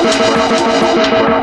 Ella se llama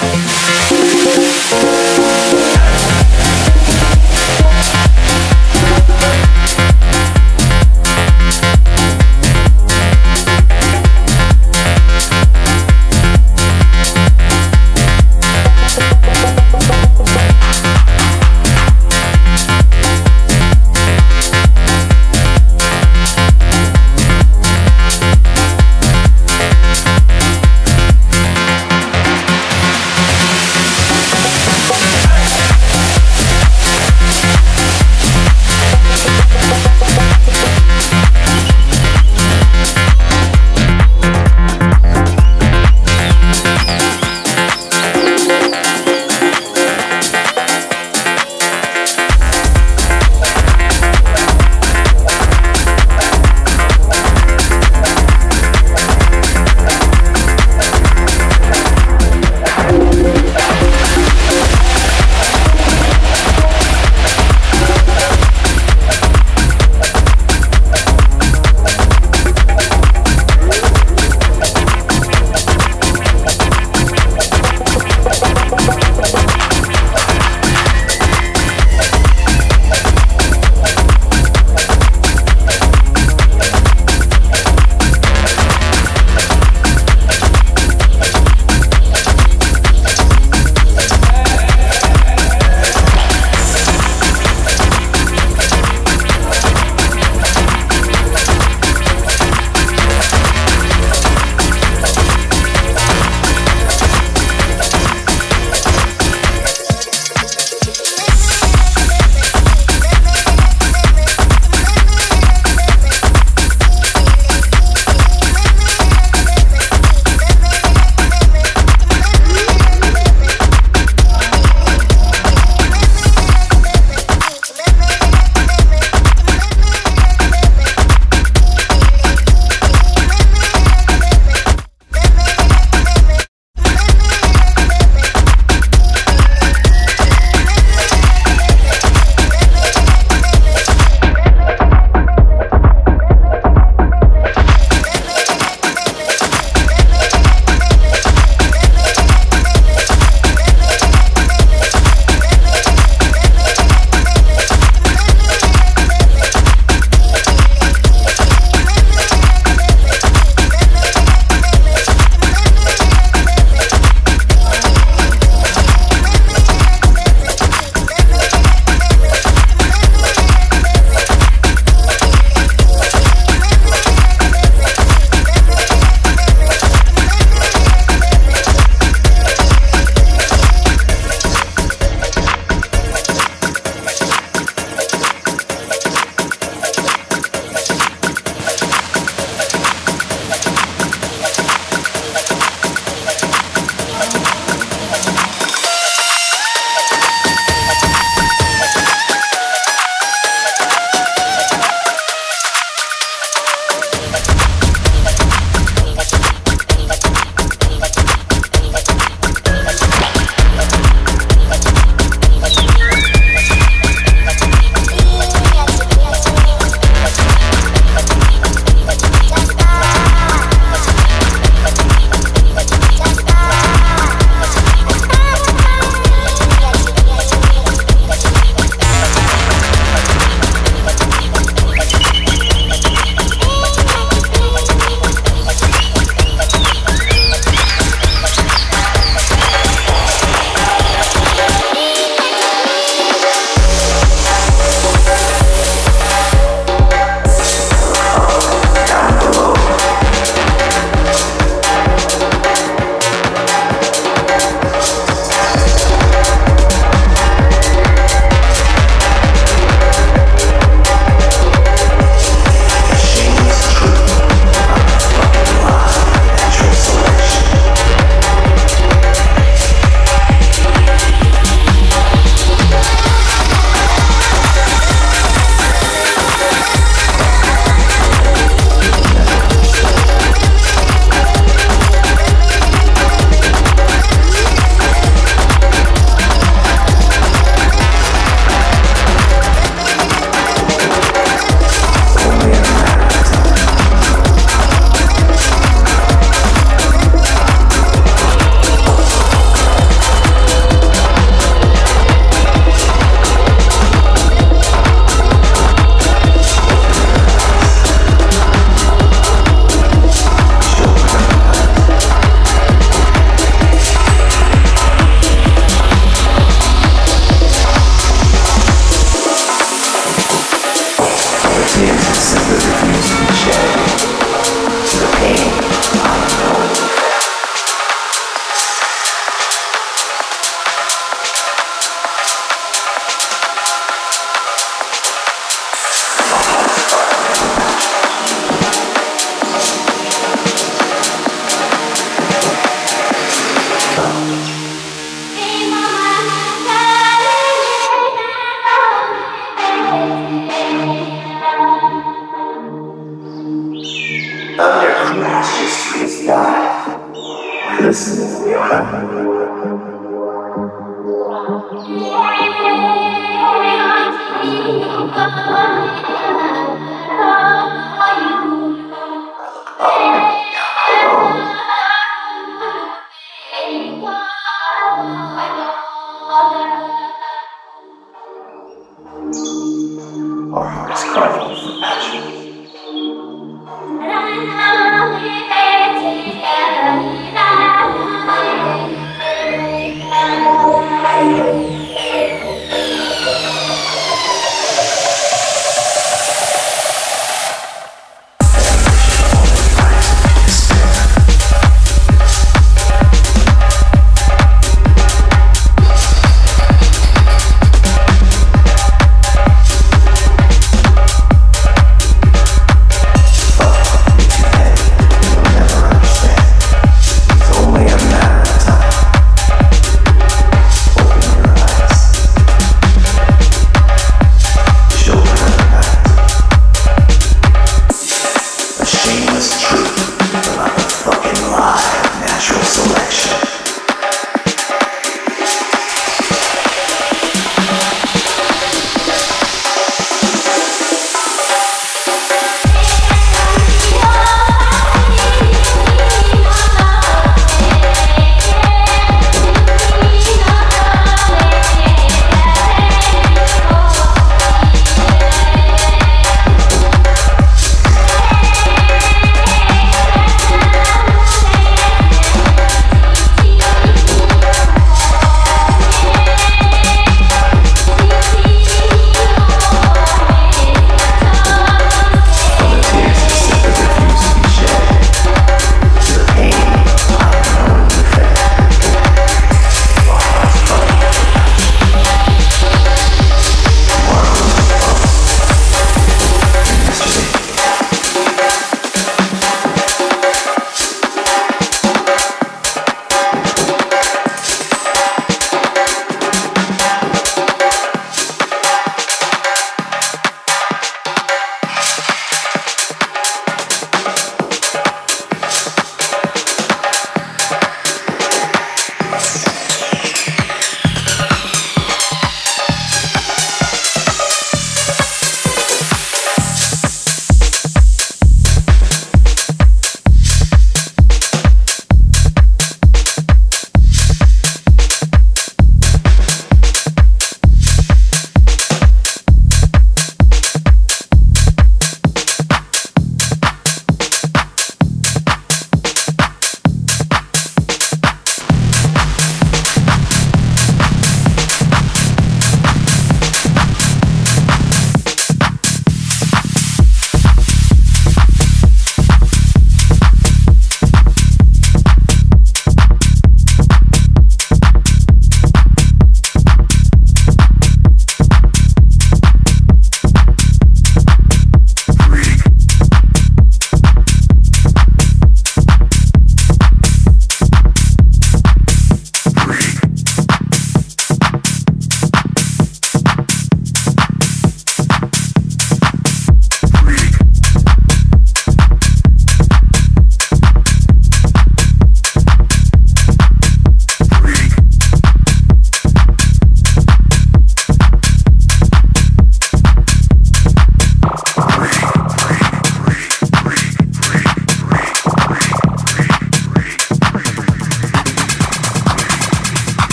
Bye.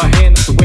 my hand